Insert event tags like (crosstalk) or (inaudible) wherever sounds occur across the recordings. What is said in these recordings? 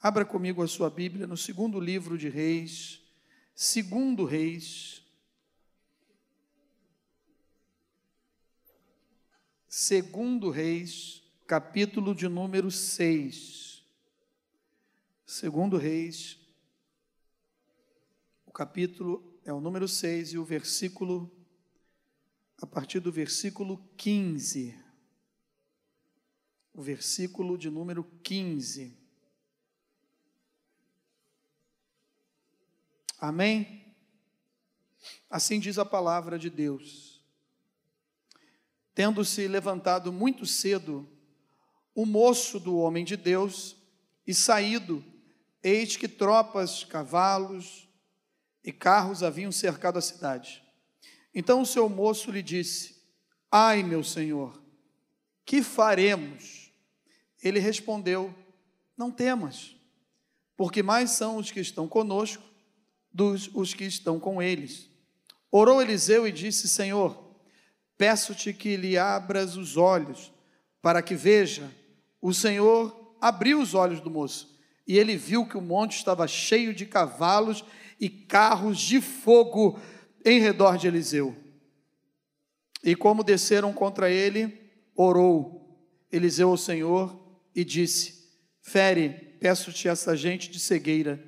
Abra comigo a sua Bíblia no segundo livro de Reis, segundo Reis, segundo Reis, capítulo de número 6. Segundo Reis, o capítulo é o número 6 e o versículo, a partir do versículo 15. O versículo de número 15. Amém? Assim diz a palavra de Deus. Tendo-se levantado muito cedo, o moço do homem de Deus, e saído, eis que tropas, cavalos e carros haviam cercado a cidade. Então o seu moço lhe disse: Ai, meu senhor, que faremos? Ele respondeu: Não temas, porque mais são os que estão conosco dos os que estão com eles. Orou Eliseu e disse: Senhor, peço-te que lhe abras os olhos, para que veja. O Senhor abriu os olhos do moço, e ele viu que o monte estava cheio de cavalos e carros de fogo em redor de Eliseu. E como desceram contra ele, orou Eliseu ao Senhor e disse: Fere, peço-te essa gente de cegueira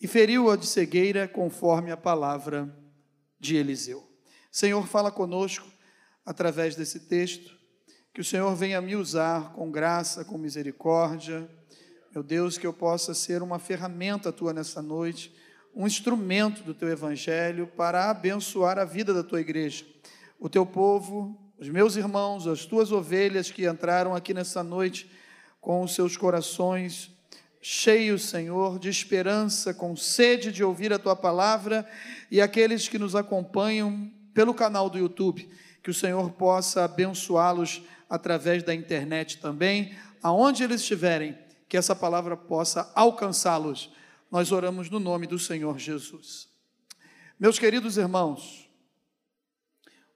e feriu-a de cegueira conforme a palavra de Eliseu. Senhor, fala conosco através desse texto, que o Senhor venha me usar com graça, com misericórdia. Meu Deus, que eu possa ser uma ferramenta tua nessa noite, um instrumento do teu evangelho para abençoar a vida da tua igreja, o teu povo, os meus irmãos, as tuas ovelhas que entraram aqui nessa noite com os seus corações cheios, Senhor, de esperança, com sede de ouvir a tua palavra, e aqueles que nos acompanham pelo canal do YouTube, que o Senhor possa abençoá-los através da internet também, aonde eles estiverem, que essa palavra possa alcançá-los. Nós oramos no nome do Senhor Jesus. Meus queridos irmãos,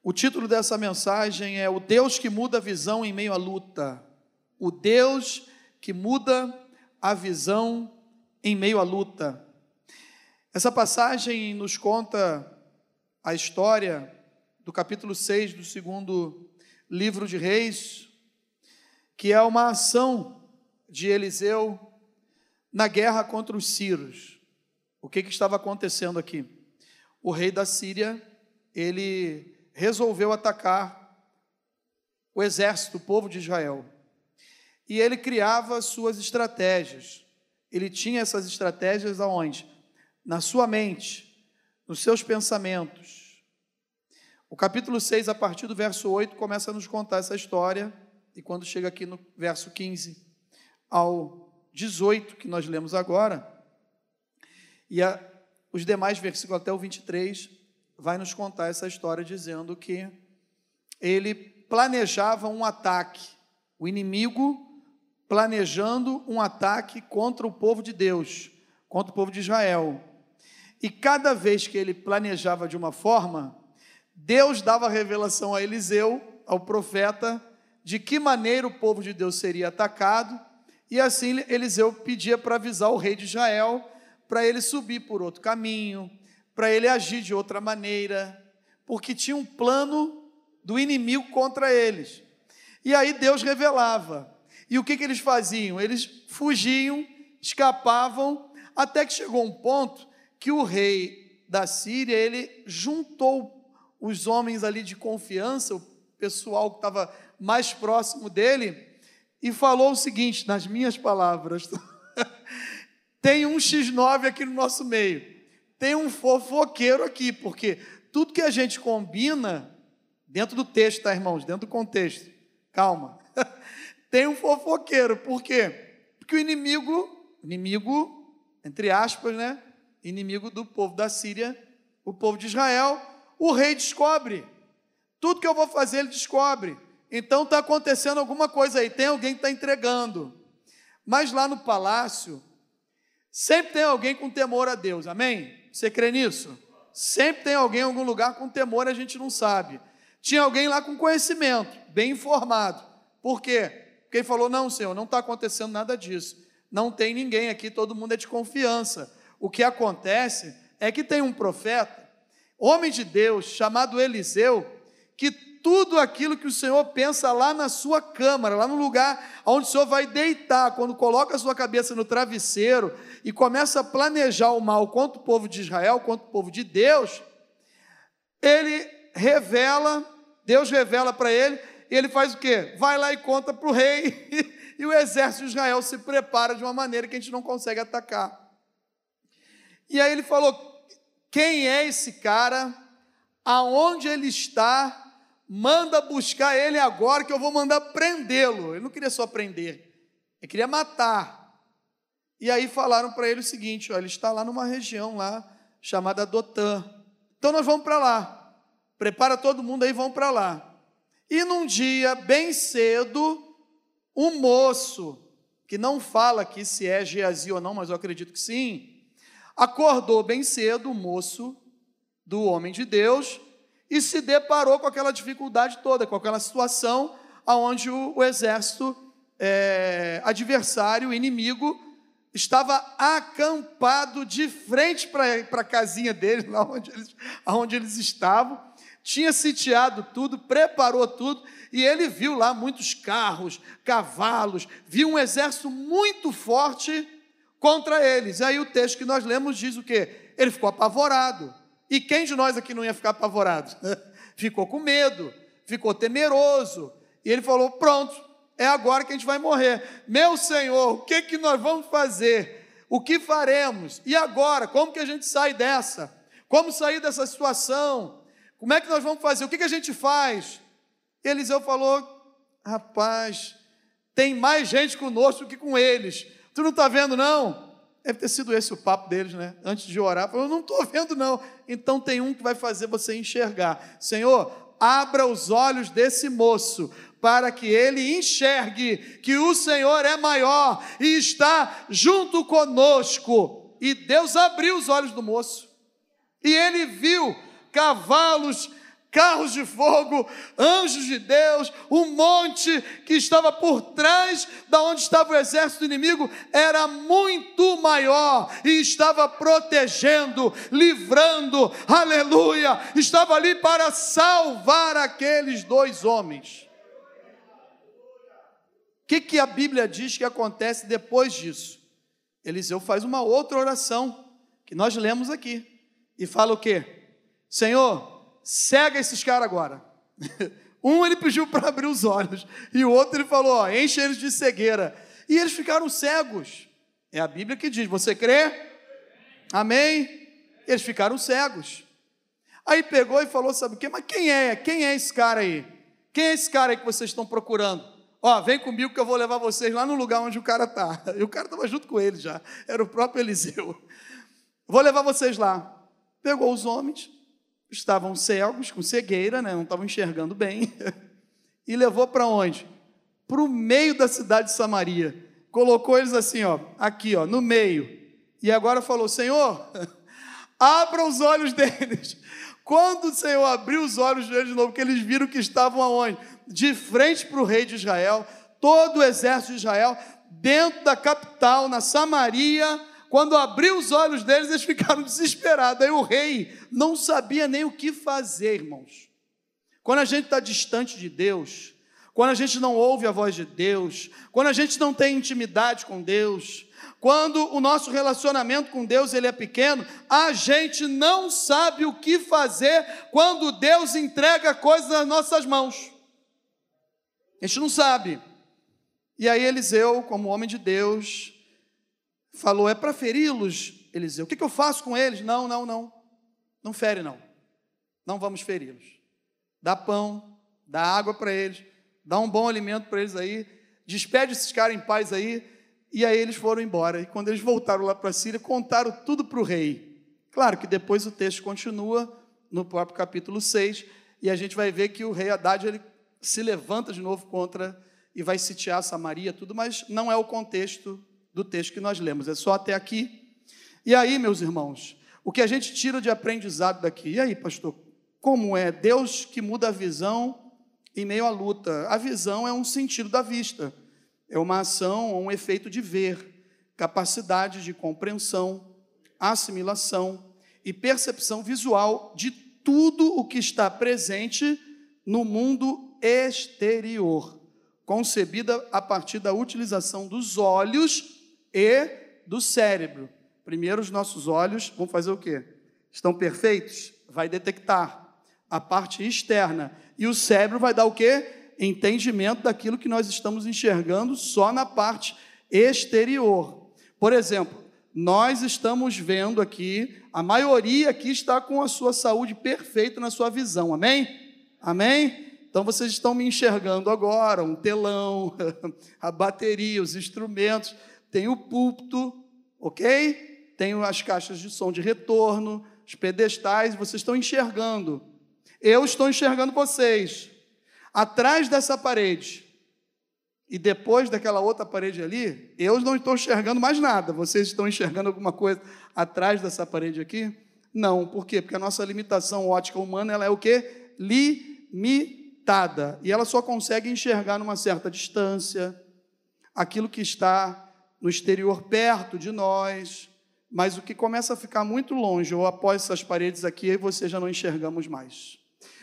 o título dessa mensagem é O Deus que muda a visão em meio à luta. O Deus que muda a visão em meio à luta. Essa passagem nos conta a história do capítulo 6 do segundo livro de Reis, que é uma ação de Eliseu na guerra contra os sírios. O que, que estava acontecendo aqui? O rei da Síria, ele resolveu atacar o exército, o povo de Israel e ele criava suas estratégias. Ele tinha essas estratégias aonde? Na sua mente, nos seus pensamentos. O capítulo 6, a partir do verso 8, começa a nos contar essa história, e quando chega aqui no verso 15 ao 18, que nós lemos agora, e a, os demais versículos até o 23, vai nos contar essa história dizendo que ele planejava um ataque. O inimigo planejando um ataque contra o povo de Deus, contra o povo de Israel. E cada vez que ele planejava de uma forma, Deus dava revelação a Eliseu, ao profeta, de que maneira o povo de Deus seria atacado, e assim Eliseu pedia para avisar o rei de Israel para ele subir por outro caminho, para ele agir de outra maneira, porque tinha um plano do inimigo contra eles. E aí Deus revelava: e o que, que eles faziam? Eles fugiam, escapavam, até que chegou um ponto que o rei da Síria, ele juntou os homens ali de confiança, o pessoal que estava mais próximo dele, e falou o seguinte, nas minhas palavras: (laughs) tem um X9 aqui no nosso meio, tem um fofoqueiro aqui, porque tudo que a gente combina, dentro do texto, tá, irmãos? Dentro do contexto, calma tem um fofoqueiro. Por quê? Porque o inimigo, inimigo, entre aspas, né? Inimigo do povo da Síria, o povo de Israel, o rei descobre. Tudo que eu vou fazer, ele descobre. Então está acontecendo alguma coisa aí, tem alguém que está entregando. Mas lá no palácio, sempre tem alguém com temor a Deus, amém? Você crê nisso? Sempre tem alguém em algum lugar com temor, a gente não sabe. Tinha alguém lá com conhecimento, bem informado. Por quê? Ele falou: Não, Senhor, não está acontecendo nada disso. não tem ninguém aqui, todo mundo é de confiança. O que acontece é que tem um profeta, homem de Deus, chamado Eliseu, que tudo aquilo que o Senhor pensa lá na sua câmara, lá no lugar onde o Senhor vai deitar, quando coloca a sua cabeça no travesseiro e começa a planejar o mal contra o povo de Israel, contra o povo de Deus, ele revela, Deus revela para ele, ele faz o quê? Vai lá e conta para o rei, (laughs) e o exército de Israel se prepara de uma maneira que a gente não consegue atacar. E aí ele falou: quem é esse cara? Aonde ele está? Manda buscar ele agora, que eu vou mandar prendê-lo. Ele não queria só prender, ele queria matar. E aí falaram para ele o seguinte: ó, ele está lá numa região lá chamada Dotã. Então nós vamos para lá. Prepara todo mundo aí, vamos para lá. E num dia bem cedo, um moço, que não fala aqui se é Geazi ou não, mas eu acredito que sim, acordou bem cedo, o moço do homem de Deus, e se deparou com aquela dificuldade toda, com aquela situação onde o, o exército é, adversário, inimigo, estava acampado de frente para a casinha deles, (laughs) lá onde eles, onde eles estavam, tinha sitiado tudo, preparou tudo, e ele viu lá muitos carros, cavalos, viu um exército muito forte contra eles. Aí o texto que nós lemos diz o quê? Ele ficou apavorado. E quem de nós aqui não ia ficar apavorado? (laughs) ficou com medo, ficou temeroso. E ele falou: Pronto, é agora que a gente vai morrer. Meu Senhor, o que, que nós vamos fazer? O que faremos? E agora? Como que a gente sai dessa? Como sair dessa situação? Como é que nós vamos fazer? O que, que a gente faz? Eliseu falou: Rapaz, tem mais gente conosco que com eles. Tu não está vendo, não? Deve ter sido esse o papo deles, né? Antes de orar, falou: Não estou vendo, não. Então tem um que vai fazer você enxergar. Senhor, abra os olhos desse moço, para que ele enxergue que o Senhor é maior e está junto conosco. E Deus abriu os olhos do moço, e ele viu cavalos, carros de fogo, anjos de Deus, um monte que estava por trás da onde estava o exército inimigo era muito maior e estava protegendo, livrando, aleluia, estava ali para salvar aqueles dois homens que, que a Bíblia diz que acontece depois disso? Eliseu faz uma outra oração, que nós lemos aqui, e fala o quê? Senhor, cega esses caras agora. (laughs) um ele pediu para abrir os olhos, e o outro ele falou: ó, enche eles de cegueira. E eles ficaram cegos. É a Bíblia que diz: você crê? Amém? Eles ficaram cegos. Aí pegou e falou: sabe o quê? Mas quem é? Quem é esse cara aí? Quem é esse cara aí que vocês estão procurando? Ó, vem comigo que eu vou levar vocês lá no lugar onde o cara está. (laughs) E o cara estava junto com ele já, era o próprio Eliseu. Vou levar vocês lá. Pegou os homens, estavam cegos, com cegueira, né? não estavam enxergando bem, (laughs) e levou para onde? Para o meio da cidade de Samaria. Colocou eles assim, ó, aqui, ó, no meio. E agora falou: Senhor, (laughs) abra os olhos deles. (laughs) Quando o Senhor abriu os olhos deles de novo, que eles viram que estavam aonde? de frente para o rei de Israel, todo o exército de Israel, dentro da capital, na Samaria. Quando abriu os olhos deles, eles ficaram (laughs) desesperados. Aí o rei não sabia nem o que fazer, irmãos. Quando a gente está distante de Deus, quando a gente não ouve a voz de Deus, quando a gente não tem intimidade com Deus, quando o nosso relacionamento com Deus ele é pequeno, a gente não sabe o que fazer quando Deus entrega coisas nas nossas mãos. A gente não sabe. E aí Eliseu, como homem de Deus, falou: é para feri-los, Eliseu. O que, que eu faço com eles? Não, não, não. Não fere, não. Não vamos feri-los. Dá pão, dá água para eles, dá um bom alimento para eles aí, despede esses caras em paz aí. E aí eles foram embora. E quando eles voltaram lá para a Síria, contaram tudo para o rei. Claro que depois o texto continua no próprio capítulo 6, e a gente vai ver que o rei Haddad ele se levanta de novo contra e vai sitiar Samaria, tudo, mas não é o contexto do texto que nós lemos, é só até aqui. E aí, meus irmãos, o que a gente tira de aprendizado daqui? E aí, pastor, como é Deus que muda a visão em meio à luta? A visão é um sentido da vista, é uma ação, um efeito de ver. capacidade de compreensão, assimilação e percepção visual de tudo o que está presente no mundo exterior, concebida a partir da utilização dos olhos e do cérebro. Primeiro, os nossos olhos vão fazer o quê? Estão perfeitos? Vai detectar a parte externa. E o cérebro vai dar o quê? Entendimento daquilo que nós estamos enxergando só na parte exterior. Por exemplo, nós estamos vendo aqui, a maioria aqui está com a sua saúde perfeita na sua visão, amém? Amém? Então vocês estão me enxergando agora, um telão, (laughs) a bateria, os instrumentos, tem o púlpito, ok? Tem as caixas de som de retorno, os pedestais, vocês estão enxergando. Eu estou enxergando vocês. Atrás dessa parede e depois daquela outra parede ali, eu não estou enxergando mais nada. Vocês estão enxergando alguma coisa atrás dessa parede aqui? Não. Por quê? Porque a nossa limitação ótica humana ela é o quê? Limitada. E ela só consegue enxergar numa certa distância aquilo que está no exterior perto de nós, mas o que começa a ficar muito longe ou após essas paredes aqui, você já não enxergamos mais.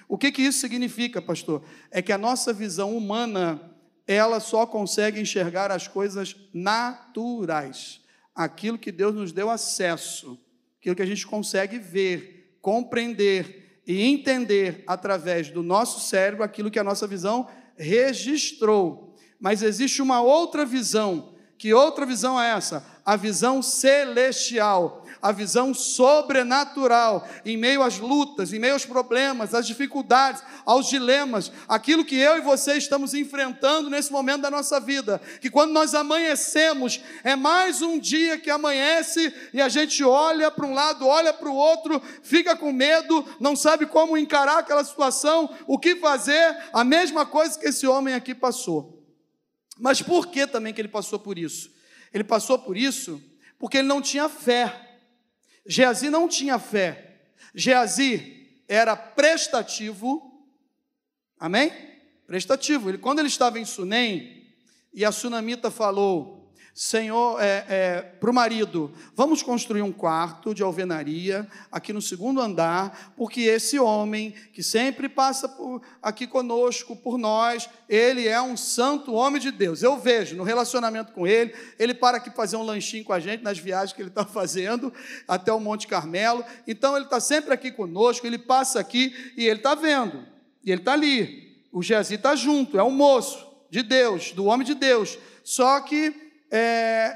O que, que isso significa, pastor? É que a nossa visão humana ela só consegue enxergar as coisas naturais, aquilo que Deus nos deu acesso, aquilo que a gente consegue ver, compreender e entender através do nosso cérebro, aquilo que a nossa visão registrou. Mas existe uma outra visão. Que outra visão é essa? A visão celestial a visão sobrenatural em meio às lutas, em meio aos problemas, às dificuldades, aos dilemas, aquilo que eu e você estamos enfrentando nesse momento da nossa vida. Que quando nós amanhecemos, é mais um dia que amanhece e a gente olha para um lado, olha para o outro, fica com medo, não sabe como encarar aquela situação, o que fazer, a mesma coisa que esse homem aqui passou. Mas por que também que ele passou por isso? Ele passou por isso porque ele não tinha fé. Geazi não tinha fé. Geazi era prestativo. Amém? Prestativo. Ele, quando ele estava em Sunem, e a sunamita falou: Senhor, é, é, para o marido, vamos construir um quarto de alvenaria aqui no segundo andar, porque esse homem que sempre passa por, aqui conosco, por nós, ele é um santo homem de Deus. Eu vejo no relacionamento com ele, ele para aqui fazer um lanchinho com a gente nas viagens que ele está (laughs) fazendo até o Monte Carmelo. Então ele está sempre aqui conosco, ele passa aqui e ele está vendo, e ele está ali. O Gezi está junto, é um moço de Deus, do homem de Deus. Só que é,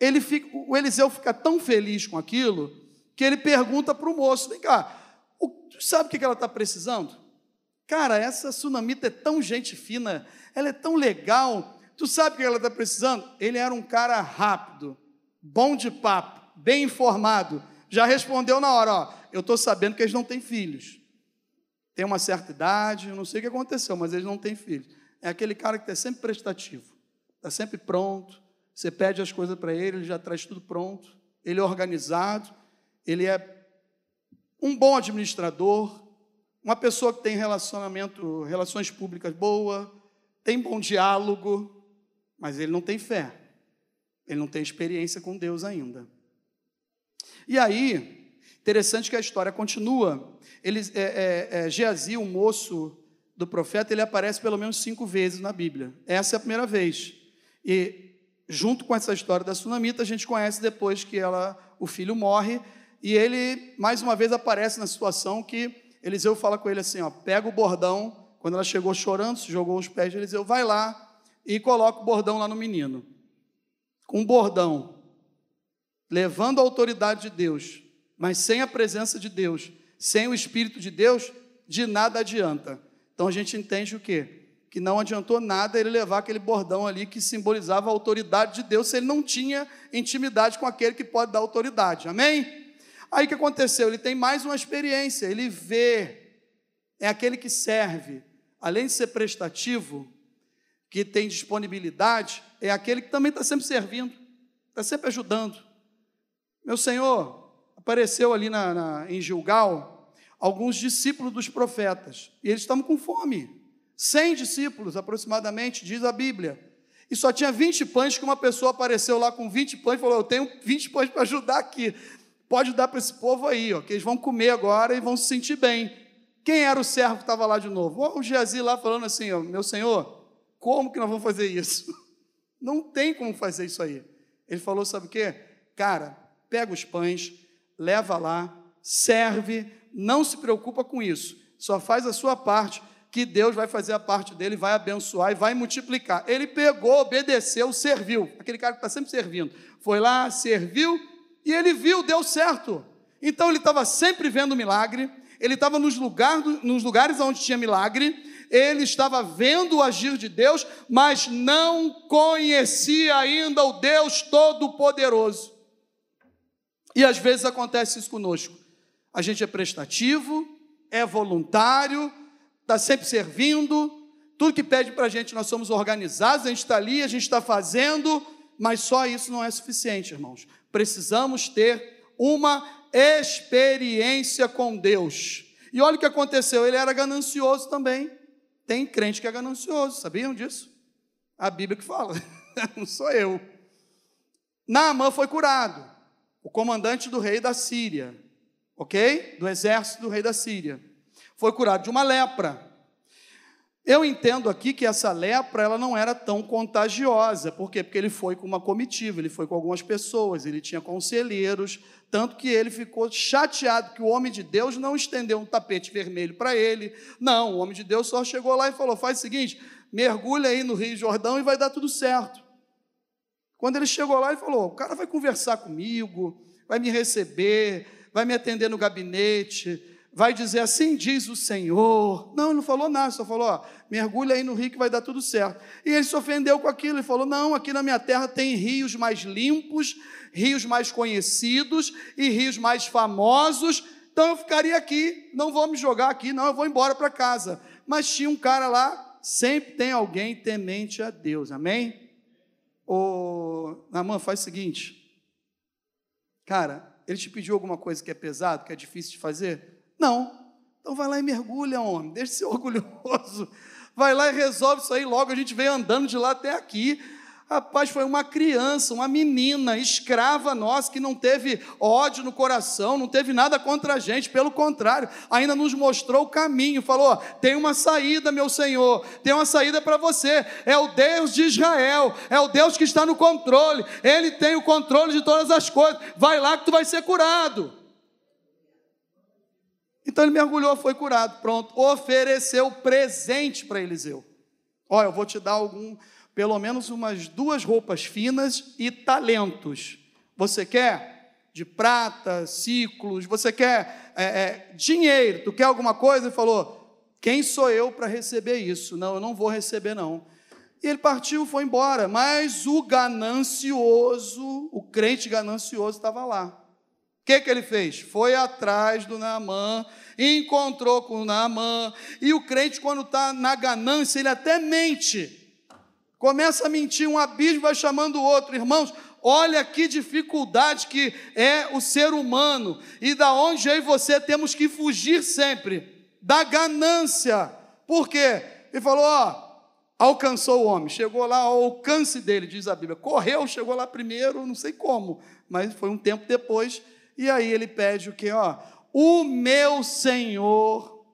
ele fica, o Eliseu fica tão feliz com aquilo que ele pergunta para o moço: vem cá, o, tu sabe o que ela está precisando? Cara, essa sunamita é tão gente fina, ela é tão legal, tu sabe o que ela está precisando? Ele era um cara rápido, bom de papo, bem informado, já respondeu na hora: ó, eu estou sabendo que eles não têm filhos. Tem uma certa idade, eu não sei o que aconteceu, mas eles não têm filhos. É aquele cara que está sempre prestativo, está sempre pronto, você pede as coisas para ele, ele já traz tudo pronto. Ele é organizado, ele é um bom administrador, uma pessoa que tem relacionamento, relações públicas boa, tem bom diálogo, mas ele não tem fé. Ele não tem experiência com Deus ainda. E aí, interessante que a história continua. Ele, é, é, é, Geazi, o moço do profeta, ele aparece pelo menos cinco vezes na Bíblia. Essa é a primeira vez. E junto com essa história da sunamita, a gente conhece depois que ela, o filho morre, e ele, mais uma vez, aparece na situação que Eliseu fala com ele assim: ó, pega o bordão, quando ela chegou chorando, se jogou os pés de Eliseu, vai lá e coloca o bordão lá no menino. Com o bordão, levando a autoridade de Deus, mas sem a presença de Deus, sem o Espírito de Deus, de nada adianta. Então a gente entende o quê? Que não adiantou nada ele levar aquele bordão ali que simbolizava a autoridade de Deus, se ele não tinha intimidade com aquele que pode dar autoridade. Amém? Aí o que aconteceu? Ele tem mais uma experiência, ele vê, é aquele que serve, além de ser prestativo, que tem disponibilidade, é aquele que também está sempre servindo, está sempre ajudando. Meu Senhor, apareceu ali na, na, em Gilgal alguns discípulos dos profetas, e eles estavam com fome. Cem discípulos aproximadamente, diz a Bíblia. E só tinha 20 pães que uma pessoa apareceu lá com 20 pães e falou: Eu tenho 20 pães para ajudar aqui. Pode dar para esse povo aí, ó, que eles vão comer agora e vão se sentir bem. Quem era o servo que estava lá de novo? O Geazi lá falando assim: ó, Meu senhor, como que nós vamos fazer isso? (laughs) Não tem como fazer isso aí. Ele falou: Sabe o quê? Cara, pega os pães, leva lá, serve, não se preocupa com isso, só faz a sua parte, que Deus vai fazer a parte dele, vai abençoar e vai multiplicar. Ele pegou, obedeceu, serviu. Aquele cara que está sempre servindo. Foi lá, serviu e ele viu, deu certo. Então ele estava sempre vendo milagre, ele estava nos, lugar, nos lugares onde tinha milagre, ele estava vendo o agir de Deus, mas não conhecia ainda o Deus Todo-Poderoso. E às vezes acontece isso conosco. A gente é prestativo, é voluntário, está sempre servindo, tudo que pede para a gente, nós somos organizados, a gente está ali, a gente está fazendo, mas só isso não é suficiente, irmãos. Precisamos ter uma experiência com Deus. E olha o que aconteceu, ele era ganancioso também. Tem crente que é ganancioso, sabiam disso? A Bíblia que fala, (laughs) não sou eu. Naamã foi curado, o comandante do rei da Síria, ok? Do exército do rei da Síria foi curado de uma lepra. Eu entendo aqui que essa lepra ela não era tão contagiosa. Por quê? Porque ele foi com uma comitiva, ele foi com algumas pessoas, ele tinha conselheiros, tanto que ele ficou chateado que o homem de Deus não estendeu um tapete vermelho para ele. Não, o homem de Deus só chegou lá e falou: faz o seguinte, mergulha aí no Rio Jordão e vai dar tudo certo. Quando ele chegou lá, ele falou: o cara vai conversar comigo, vai me receber, vai me atender no gabinete, vai dizer assim diz o Senhor. Não, ele não falou nada, só falou, ó, mergulha aí no rio que vai dar tudo certo. E ele se ofendeu com aquilo e falou: não, aqui na minha terra tem rios mais limpos, rios mais conhecidos e rios mais famosos. Então eu ficaria aqui, não vou me jogar aqui, não, eu vou embora para casa. Mas tinha um cara lá, sempre tem alguém temente a Deus, amém? Ô, Namã, faz o seguinte, cara, ele te pediu alguma coisa que é pesado, que é difícil de fazer? Não. Então vai lá e mergulha, homem, deixa de ser (laughs) orgulhoso. Vai lá e resolve isso aí logo. A gente veio andando de lá até aqui. Rapaz, foi uma criança, uma menina, escrava nossa, que não teve ódio no coração, não teve nada contra a gente, pelo contrário, ainda nos mostrou o caminho, falou: tem uma saída, meu Senhor, tem uma saída para você, é o Deus de Israel, é o Deus que está no controle, Ele tem o controle de todas as coisas, vai lá que tu vai ser curado. Então ele mergulhou, foi curado, pronto. Ofereceu presente para Eliseu. Olha, eu vou te dar algum, pelo menos umas duas roupas finas e talentos. Você quer? De prata, ciclos, você quer é, é, dinheiro, tu quer alguma coisa? Ele falou: Quem sou eu para receber isso? Não, eu não vou receber, não. E ele partiu, foi embora, mas o ganancioso, o crente ganancioso estava lá que, que ele fez? Foi atrás do Naamã, encontrou com o Naamã, e o crente, quando está na ganância, ele até mente. Começa a mentir, um abismo vai chamando o outro. Irmãos, olha que dificuldade que é o ser humano, e da onde eu e você temos que fugir sempre da ganância. Por quê? Ele falou: ó, alcançou o homem, chegou lá ao alcance dele, diz a Bíblia. Correu, chegou lá primeiro, não sei como, mas foi um tempo depois e aí ele pede o que? Ó, o meu Senhor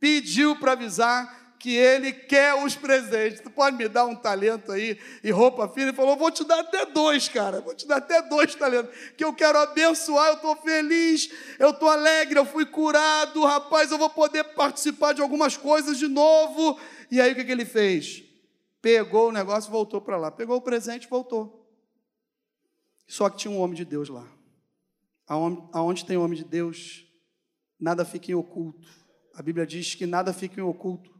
pediu para avisar que ele quer os presentes. Tu pode me dar um talento aí e roupa fina? Ele falou: vou te dar até dois, cara. Vou te dar até dois talentos. Que eu quero abençoar. Eu estou feliz, eu estou alegre, eu fui curado, rapaz. Eu vou poder participar de algumas coisas de novo. E aí o que, que ele fez? Pegou o negócio e voltou para lá. Pegou o presente e voltou. Só que tinha um homem de Deus lá. Aonde tem homem de Deus, nada fica em oculto. A Bíblia diz que nada fica em oculto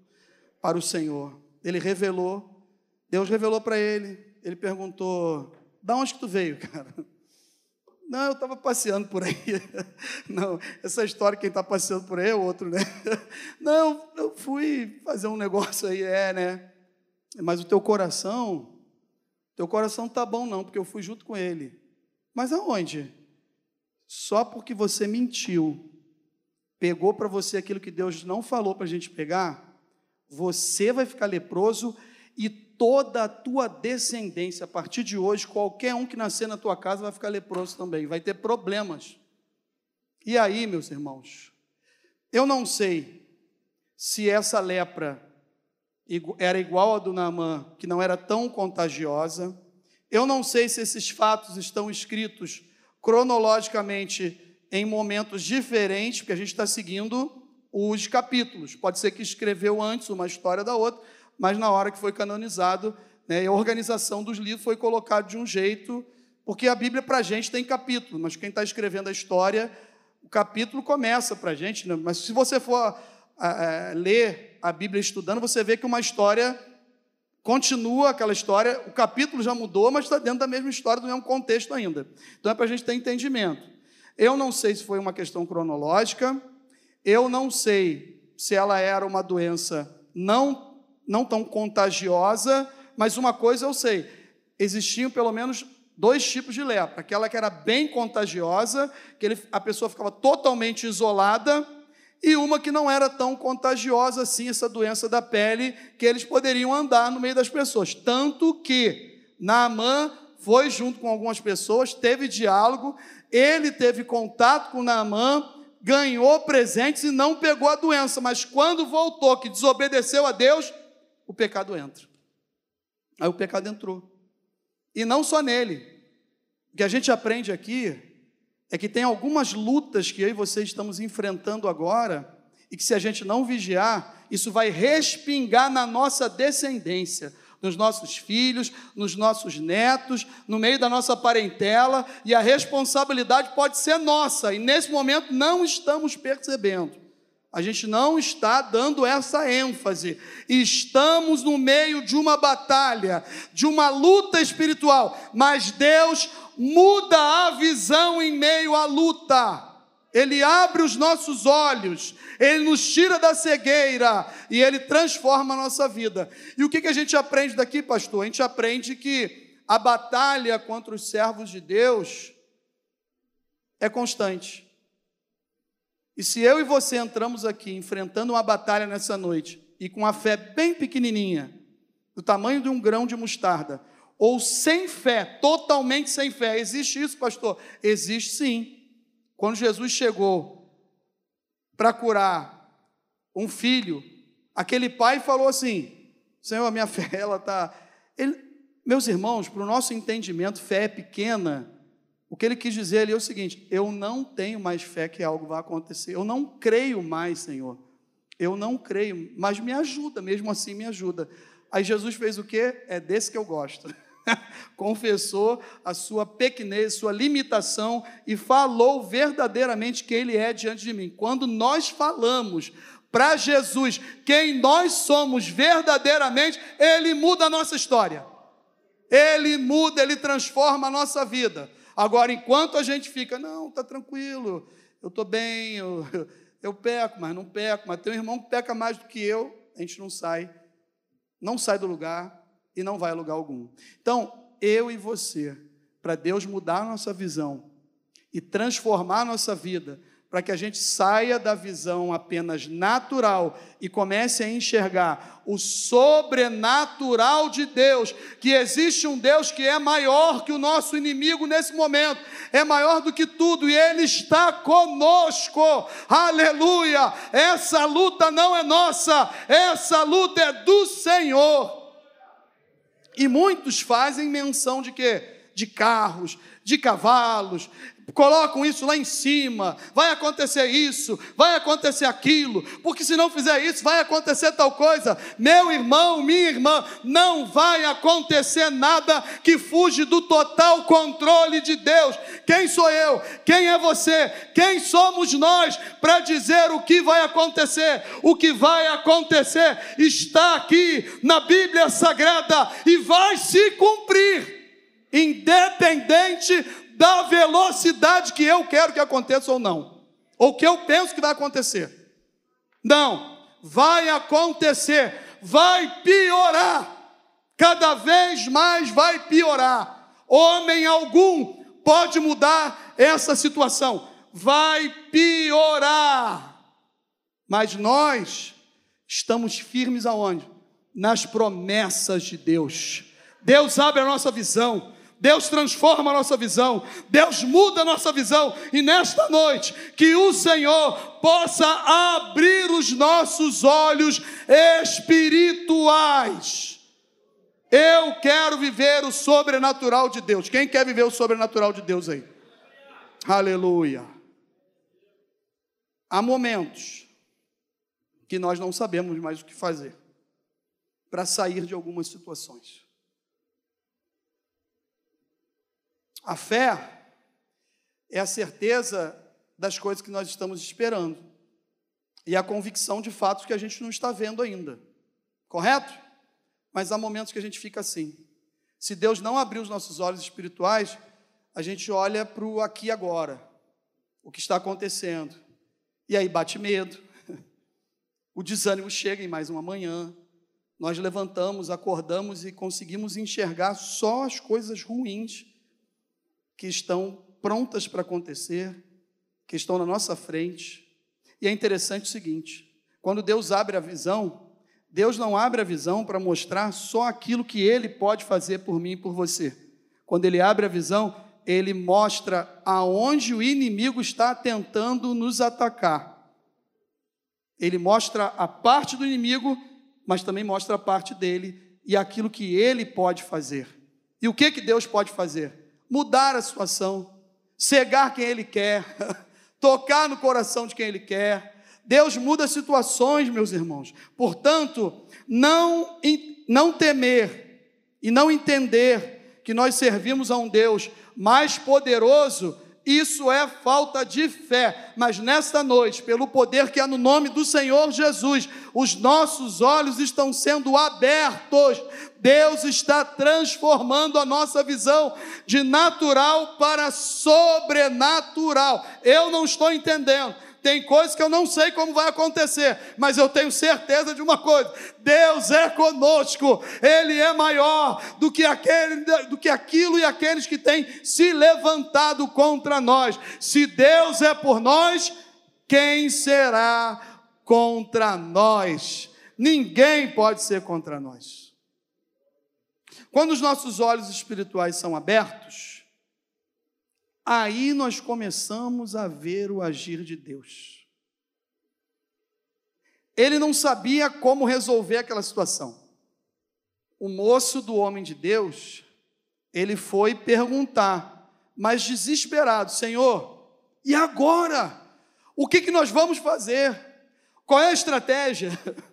para o Senhor. Ele revelou, Deus revelou para ele. Ele perguntou: Da onde que tu veio, (laughs) cara? Não, eu estava passeando por aí. (laughs) Não, essa história, quem está passeando por aí é outro, né? (laughs) Não, eu fui fazer um negócio aí, é, né? Mas o teu coração, teu coração tá bom não, porque eu fui junto com ele. Mas aonde? Só porque você mentiu, pegou para você aquilo que Deus não falou para a gente pegar, você vai ficar leproso e toda a tua descendência, a partir de hoje, qualquer um que nascer na tua casa vai ficar leproso também, vai ter problemas. E aí, meus irmãos, eu não sei se essa lepra era igual a do Naamã, que não era tão contagiosa. Eu não sei se esses fatos estão escritos cronologicamente em momentos diferentes, porque a gente está seguindo os capítulos. Pode ser que escreveu antes uma história da outra, mas na hora que foi canonizado, né, a organização dos livros foi colocada de um jeito, porque a Bíblia para a gente tem capítulo, mas quem está escrevendo a história, o capítulo começa para a gente, né, mas se você for a, a, ler a Bíblia estudando, você vê que uma história continua aquela história, o capítulo já mudou, mas está dentro da mesma história, do mesmo contexto ainda. Então é para a gente ter entendimento. Eu não sei se foi uma questão cronológica, eu não sei se ela era uma doença não não tão contagiosa, mas uma coisa eu sei: existiam pelo menos dois tipos de lepra. Aquela que era bem contagiosa, que ele, a pessoa ficava totalmente isolada, e uma que não era tão contagiosa assim, essa doença da pele, que eles poderiam andar no meio das pessoas. Tanto que Naamã foi junto com algumas pessoas, teve diálogo, ele teve contato com Naamã, ganhou presentes e não pegou a doença, mas quando voltou, que desobedeceu a Deus, o pecado entra. Aí o pecado entrou. E não só nele. O que a gente aprende aqui é que tem algumas lutas que eu e você estamos enfrentando agora, e que se a gente não vigiar, isso vai respingar na nossa descendência, nos nossos filhos, nos nossos netos, no meio da nossa parentela, e a responsabilidade pode ser nossa, e nesse momento não estamos percebendo. A gente não está dando essa ênfase. Estamos no meio de uma batalha, de uma luta espiritual, mas Deus muda a visão em meio à luta. Ele abre os nossos olhos, Ele nos tira da cegueira e Ele transforma a nossa vida. E o que, que a gente aprende daqui, pastor? A gente aprende que a batalha contra os servos de Deus é constante. E se eu e você entramos aqui enfrentando uma batalha nessa noite e com a fé bem pequenininha, do tamanho de um grão de mostarda, ou sem fé, totalmente sem fé, existe isso, pastor? Existe sim. Quando Jesus chegou para curar um filho, aquele pai falou assim: Senhor, a minha (laughs) fé, ela está. Meus irmãos, para o nosso entendimento, fé é pequena o que ele quis dizer ali é o seguinte: eu não tenho mais fé que algo vai acontecer, eu não creio mais, Senhor. Eu não creio, mas me ajuda, mesmo assim me ajuda. Aí Jesus fez o quê? É desse que eu gosto. (laughs) Confessou a sua pequenez, sua limitação e falou verdadeiramente quem ele é diante de mim. Quando nós falamos para Jesus quem nós somos verdadeiramente, ele muda a nossa história. Ele muda, ele transforma a nossa vida. Agora, enquanto a gente fica, não, está tranquilo, eu estou bem, eu, eu peco, mas não peco, mas tem um irmão que peca mais do que eu, a gente não sai, não sai do lugar e não vai a lugar algum. Então, eu e você, para Deus mudar nossa visão e transformar nossa vida, para que a gente saia da visão apenas natural e comece a enxergar o sobrenatural de Deus, que existe um Deus que é maior que o nosso inimigo nesse momento, é maior do que tudo e ele está conosco. Aleluia! Essa luta não é nossa, essa luta é do Senhor. E muitos fazem menção de quê? De carros, de cavalos, colocam isso lá em cima, vai acontecer isso, vai acontecer aquilo, porque se não fizer isso, vai acontecer tal coisa. Meu irmão, minha irmã, não vai acontecer nada que fuge do total controle de Deus. Quem sou eu? Quem é você? Quem somos nós para dizer o que vai acontecer? O que vai acontecer está aqui na Bíblia Sagrada e vai se cumprir independente da velocidade que eu quero que aconteça ou não, ou que eu penso que vai acontecer. Não, vai acontecer, vai piorar, cada vez mais vai piorar. Homem algum pode mudar essa situação, vai piorar. Mas nós estamos firmes aonde? nas promessas de Deus. Deus abre a nossa visão. Deus transforma a nossa visão, Deus muda a nossa visão, e nesta noite, que o Senhor possa abrir os nossos olhos espirituais. Eu quero viver o sobrenatural de Deus. Quem quer viver o sobrenatural de Deus aí? Aleluia. Há momentos que nós não sabemos mais o que fazer para sair de algumas situações. A fé é a certeza das coisas que nós estamos esperando e a convicção de fatos que a gente não está vendo ainda. Correto? Mas há momentos que a gente fica assim. Se Deus não abrir os nossos olhos espirituais, a gente olha para o aqui e agora, o que está acontecendo. E aí bate medo, (laughs) o desânimo chega em mais uma manhã, nós levantamos, acordamos e conseguimos enxergar só as coisas ruins que estão prontas para acontecer, que estão na nossa frente. E é interessante o seguinte: quando Deus abre a visão, Deus não abre a visão para mostrar só aquilo que Ele pode fazer por mim e por você. Quando Ele abre a visão, Ele mostra aonde o inimigo está tentando nos atacar. Ele mostra a parte do inimigo, mas também mostra a parte dele e aquilo que ele pode fazer. E o que que Deus pode fazer? Mudar a situação, cegar quem Ele quer, (laughs) tocar no coração de quem Ele quer. Deus muda situações, meus irmãos. Portanto, não, não temer e não entender que nós servimos a um Deus mais poderoso isso é falta de fé. Mas nesta noite, pelo poder que há no nome do Senhor Jesus, os nossos olhos estão sendo abertos. Deus está transformando a nossa visão de natural para sobrenatural. Eu não estou entendendo tem coisas que eu não sei como vai acontecer, mas eu tenho certeza de uma coisa: Deus é conosco, Ele é maior do que, aquele, do que aquilo e aqueles que têm se levantado contra nós. Se Deus é por nós, quem será contra nós? Ninguém pode ser contra nós. Quando os nossos olhos espirituais são abertos, aí nós começamos a ver o agir de Deus. Ele não sabia como resolver aquela situação. O moço do homem de Deus, ele foi perguntar, mas desesperado: Senhor, e agora? O que, que nós vamos fazer? Qual é a estratégia?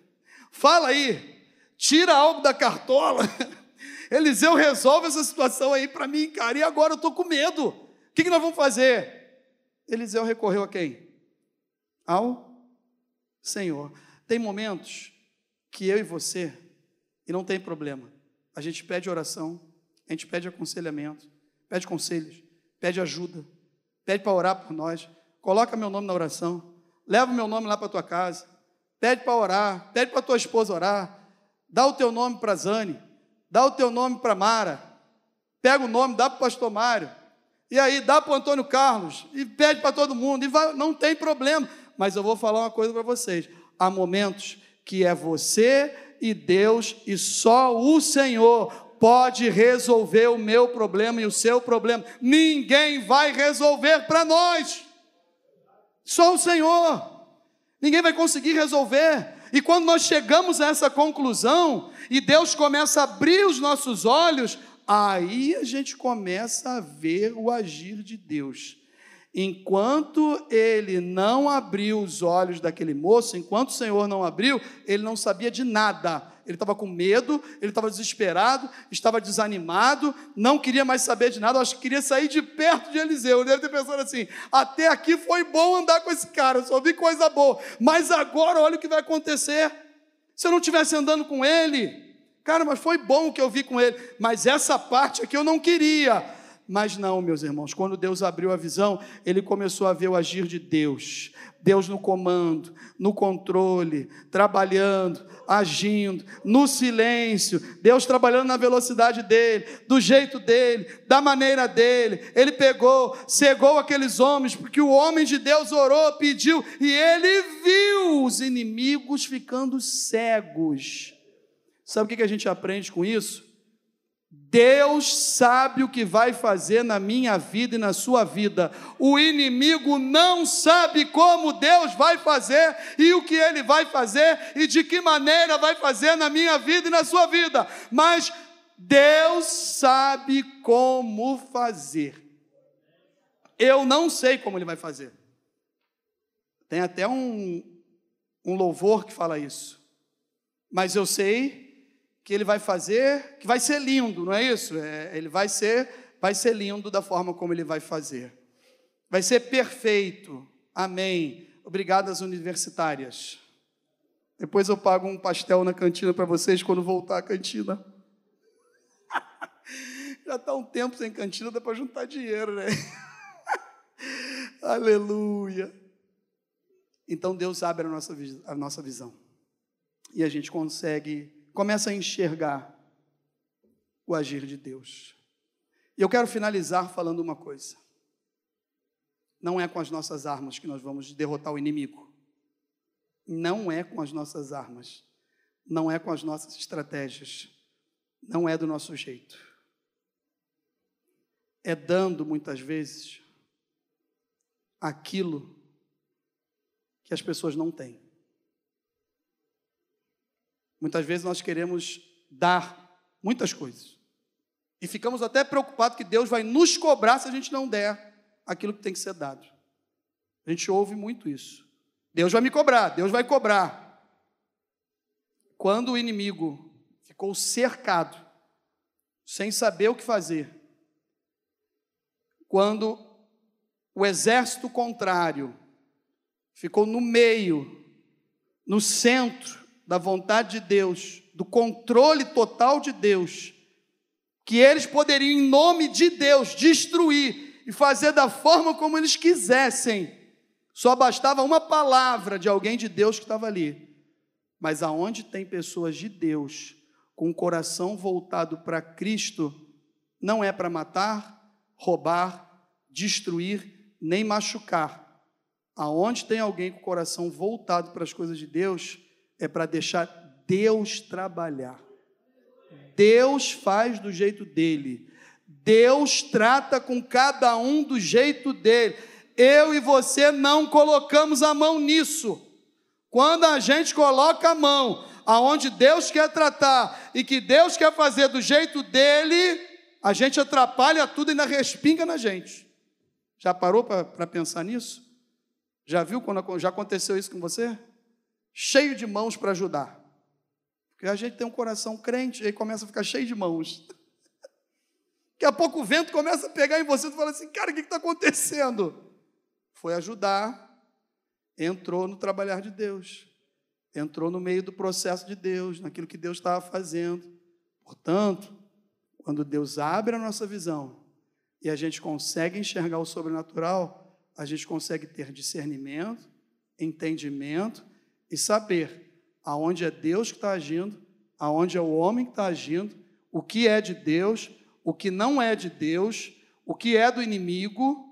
(laughs) Fala aí, tira algo da cartola. (laughs) Eliseu resolve essa situação aí para mim, cara, e agora eu estou com medo. O que, que nós vamos fazer? Eliseu recorreu a quem? Ao Senhor. Tem momentos que eu e você, e não tem problema, a gente pede oração, a gente pede aconselhamento, pede conselhos, pede ajuda, pede para orar por nós, coloca meu nome na oração, leva meu nome lá para tua casa, pede para orar, pede para tua esposa orar, dá o teu nome para Zane, dá o teu nome para Mara, pega o nome, dá para o pastor Mário, e aí dá para o Antônio Carlos, e pede para todo mundo, e vai, não tem problema. Mas eu vou falar uma coisa para vocês: há momentos que é você e Deus, e só o Senhor pode resolver o meu problema e o seu problema. Ninguém vai resolver para nós. Só o Senhor. Ninguém vai conseguir resolver. E quando nós chegamos a essa conclusão e Deus começa a abrir os nossos olhos, aí a gente começa a ver o agir de Deus. Enquanto ele não abriu os olhos daquele moço, enquanto o Senhor não abriu, ele não sabia de nada. Ele estava com medo, ele estava desesperado, estava desanimado, não queria mais saber de nada, acho que queria sair de perto de Eliseu. Ele deve ter pensado assim: até aqui foi bom andar com esse cara, eu só vi coisa boa, mas agora olha o que vai acontecer. Se eu não estivesse andando com ele, Cara, mas foi bom o que eu vi com ele, mas essa parte aqui eu não queria. Mas não, meus irmãos, quando Deus abriu a visão, ele começou a ver o agir de Deus. Deus no comando, no controle, trabalhando, agindo, no silêncio, Deus trabalhando na velocidade dele, do jeito dele, da maneira dele. Ele pegou, cegou aqueles homens, porque o homem de Deus orou, pediu, e ele viu os inimigos ficando cegos Sabe o que a gente aprende com isso? Deus sabe o que vai fazer na minha vida e na sua vida. O inimigo não sabe como Deus vai fazer e o que ele vai fazer e de que maneira vai fazer na minha vida e na sua vida. Mas Deus sabe como fazer. Eu não sei como ele vai fazer. Tem até um, um louvor que fala isso. Mas eu sei que ele vai fazer, que vai ser lindo, não é isso? É, ele vai ser, vai ser lindo da forma como ele vai fazer. Vai ser perfeito. Amém. Obrigado às universitárias. Depois eu pago um pastel na cantina para vocês quando voltar à cantina. (laughs) Já está um tempo sem cantina, dá para juntar dinheiro, né? (laughs) Aleluia. Então Deus abre a nossa, a nossa visão. E a gente consegue começa a enxergar o agir de Deus. E eu quero finalizar falando uma coisa. Não é com as nossas armas que nós vamos derrotar o inimigo. Não é com as nossas armas. Não é com as nossas estratégias. Não é do nosso jeito. É dando muitas vezes aquilo que as pessoas não têm. Muitas vezes nós queremos dar muitas coisas. E ficamos até preocupados que Deus vai nos cobrar se a gente não der aquilo que tem que ser dado. A gente ouve muito isso. Deus vai me cobrar, Deus vai cobrar. Quando o inimigo ficou cercado, sem saber o que fazer, quando o exército contrário ficou no meio, no centro, da vontade de Deus, do controle total de Deus, que eles poderiam, em nome de Deus, destruir e fazer da forma como eles quisessem. Só bastava uma palavra de alguém de Deus que estava ali. Mas aonde tem pessoas de Deus com o coração voltado para Cristo, não é para matar, roubar, destruir, nem machucar. Aonde tem alguém com o coração voltado para as coisas de Deus, é para deixar Deus trabalhar. Deus faz do jeito dele. Deus trata com cada um do jeito dele. Eu e você não colocamos a mão nisso. Quando a gente coloca a mão aonde Deus quer tratar e que Deus quer fazer do jeito dele, a gente atrapalha tudo e ainda respinga na gente. Já parou para pensar nisso? Já viu quando já aconteceu isso com você? Cheio de mãos para ajudar. Porque a gente tem um coração crente e aí começa a ficar cheio de mãos. (laughs) Daqui a pouco o vento começa a pegar em você e fala assim: cara, o que está acontecendo? Foi ajudar, entrou no trabalhar de Deus, entrou no meio do processo de Deus, naquilo que Deus estava fazendo. Portanto, quando Deus abre a nossa visão e a gente consegue enxergar o sobrenatural, a gente consegue ter discernimento, entendimento e saber aonde é Deus que está agindo, aonde é o homem que está agindo, o que é de Deus, o que não é de Deus, o que é do inimigo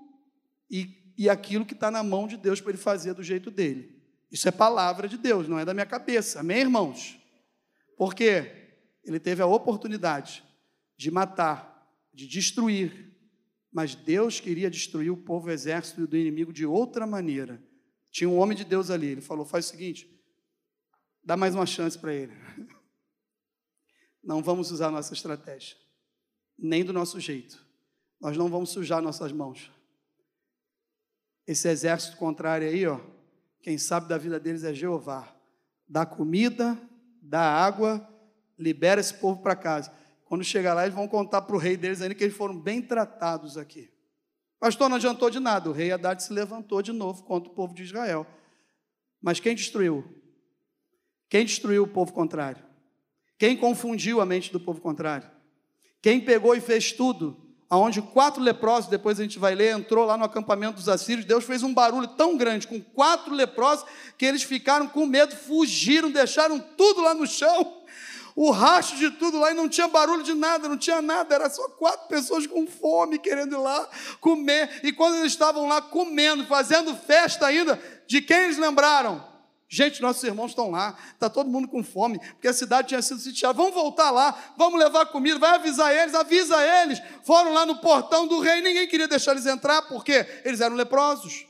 e, e aquilo que está na mão de Deus para ele fazer do jeito dele. Isso é palavra de Deus, não é da minha cabeça. Amém, irmãos? Porque ele teve a oportunidade de matar, de destruir, mas Deus queria destruir o povo exército do inimigo de outra maneira. Tinha um homem de Deus ali, ele falou: faz o seguinte, dá mais uma chance para ele. (laughs) Não vamos usar nossa estratégia, nem do nosso jeito. Nós não vamos sujar nossas mãos. Esse exército contrário aí, ó, quem sabe da vida deles é Jeová. Dá comida, dá água, libera esse povo para casa. Quando chegar lá, eles vão contar para o rei deles ainda que eles foram bem tratados aqui. Pastor, não adiantou de nada. O rei Haddad se levantou de novo contra o povo de Israel. Mas quem destruiu? Quem destruiu o povo contrário? Quem confundiu a mente do povo contrário? Quem pegou e fez tudo? Aonde quatro leprosos, depois a gente vai ler, entrou lá no acampamento dos assírios, Deus fez um barulho tão grande com quatro leprosos que eles ficaram com medo, fugiram, deixaram tudo lá no chão o racho de tudo lá e não tinha barulho de nada, não tinha nada, era só quatro pessoas com fome querendo ir lá comer. E quando eles estavam lá comendo, fazendo festa ainda, de quem eles lembraram? Gente, nossos irmãos estão lá, está todo mundo com fome, porque a cidade tinha sido sitiada. Vamos voltar lá, vamos levar comida, vai avisar eles, avisa eles. Foram lá no portão do rei, ninguém queria deixar eles entrar, porque eles eram leprosos.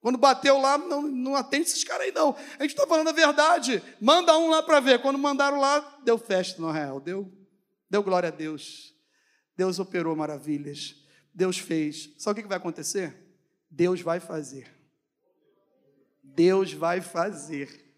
Quando bateu lá, não, não atende esses caras aí, não. A gente está falando a verdade. Manda um lá para ver. Quando mandaram lá, deu festa no real, deu, deu glória a Deus. Deus operou maravilhas. Deus fez. Sabe o que vai acontecer? Deus vai fazer. Deus vai fazer.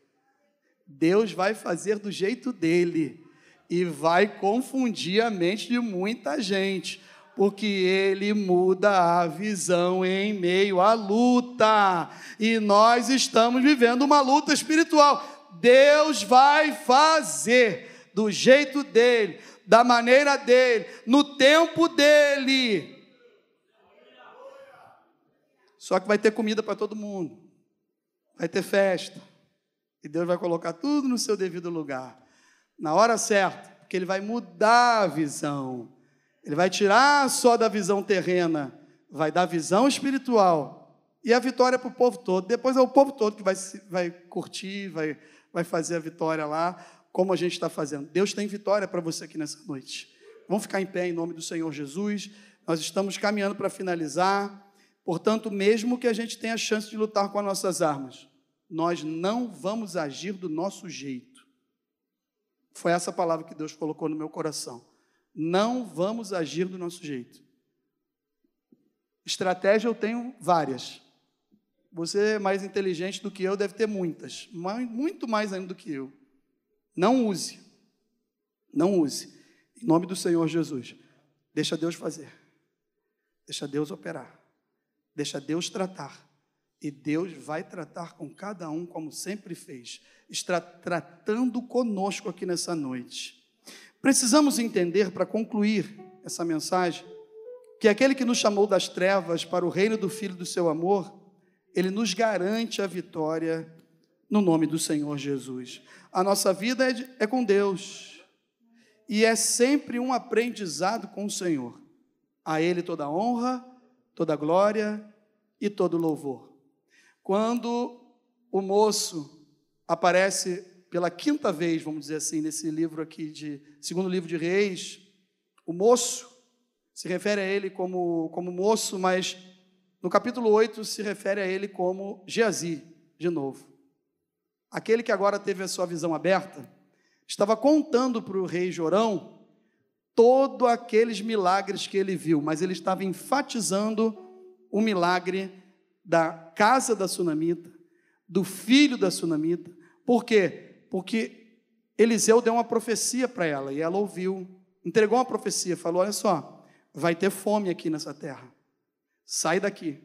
Deus vai fazer do jeito dele e vai confundir a mente de muita gente, porque ele muda a visão em meio à luta. E nós estamos vivendo uma luta espiritual. Deus vai fazer do jeito dele, da maneira dele, no tempo dele. Só que vai ter comida para todo mundo vai ter festa. E Deus vai colocar tudo no seu devido lugar, na hora certa, porque Ele vai mudar a visão. Ele vai tirar só da visão terrena, vai dar visão espiritual. E a vitória para o povo todo. Depois é o povo todo que vai, vai curtir, vai, vai fazer a vitória lá, como a gente está fazendo. Deus tem vitória para você aqui nessa noite. Vamos ficar em pé em nome do Senhor Jesus. Nós estamos caminhando para finalizar. Portanto, mesmo que a gente tenha a chance de lutar com as nossas armas, nós não vamos agir do nosso jeito. Foi essa palavra que Deus colocou no meu coração. Não vamos agir do nosso jeito. Estratégia eu tenho várias. Você é mais inteligente do que eu, deve ter muitas, muito mais ainda do que eu. Não use. Não use. Em nome do Senhor Jesus. Deixa Deus fazer. Deixa Deus operar. Deixa Deus tratar. E Deus vai tratar com cada um como sempre fez. Está tratando conosco aqui nessa noite. Precisamos entender, para concluir essa mensagem, que aquele que nos chamou das trevas para o reino do Filho do seu amor, ele nos garante a vitória no nome do Senhor Jesus. A nossa vida é, de, é com Deus e é sempre um aprendizado com o Senhor. A Ele toda honra, toda glória e todo louvor. Quando o moço aparece pela quinta vez, vamos dizer assim, nesse livro aqui de segundo livro de Reis, o moço se refere a ele como, como moço, mas no capítulo 8 se refere a ele como Geazi, de novo. Aquele que agora teve a sua visão aberta, estava contando para o rei Jorão todos aqueles milagres que ele viu, mas ele estava enfatizando o milagre da casa da sunamita, do filho da sunamita. Por quê? Porque Eliseu deu uma profecia para ela e ela ouviu, entregou uma profecia, falou: Olha só, vai ter fome aqui nessa terra, sai daqui,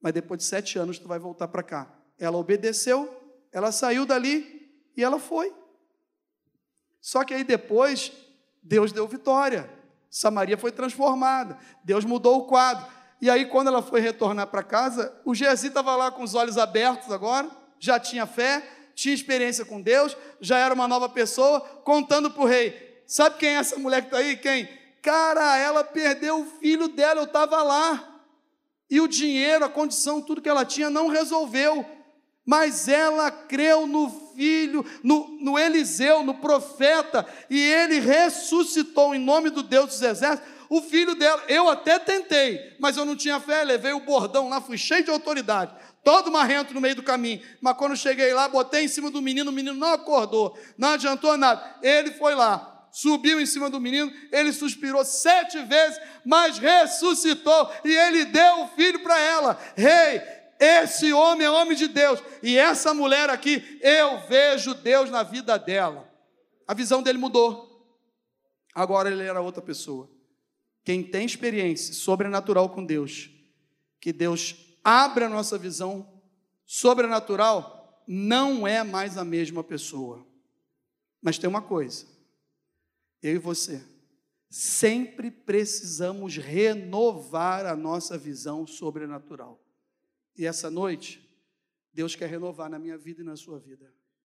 mas depois de sete anos tu vai voltar para cá. Ela obedeceu, ela saiu dali e ela foi. Só que aí depois Deus deu vitória. Samaria foi transformada. Deus mudou o quadro. E aí, quando ela foi retornar para casa, o Geazi estava lá com os olhos abertos agora, já tinha fé, tinha experiência com Deus, já era uma nova pessoa, contando para o rei: Sabe quem é essa mulher que está aí? Quem? Cara, ela perdeu o filho dela, eu estava lá. E o dinheiro, a condição, tudo que ela tinha não resolveu mas ela creu no filho, no, no, Eliseu, no profeta, e ele ressuscitou em nome do Deus dos exércitos. O filho dela, eu até tentei, mas eu não tinha fé, levei o bordão lá, fui cheio de autoridade, todo marrento no meio do caminho. Mas quando cheguei lá, botei em cima do menino, o menino não acordou, não adiantou nada. Ele foi lá, subiu em cima do menino, ele suspirou sete vezes, mas ressuscitou e ele deu o filho para ela. Rei, hey, esse homem é homem de Deus. E essa mulher aqui, eu vejo Deus na vida dela. A visão dele mudou. Agora ele era outra pessoa. Quem tem experiência sobrenatural com Deus, que Deus abre a nossa visão sobrenatural, não é mais a mesma pessoa. Mas tem uma coisa, eu e você, sempre precisamos renovar a nossa visão sobrenatural. E essa noite, Deus quer renovar na minha vida e na sua vida.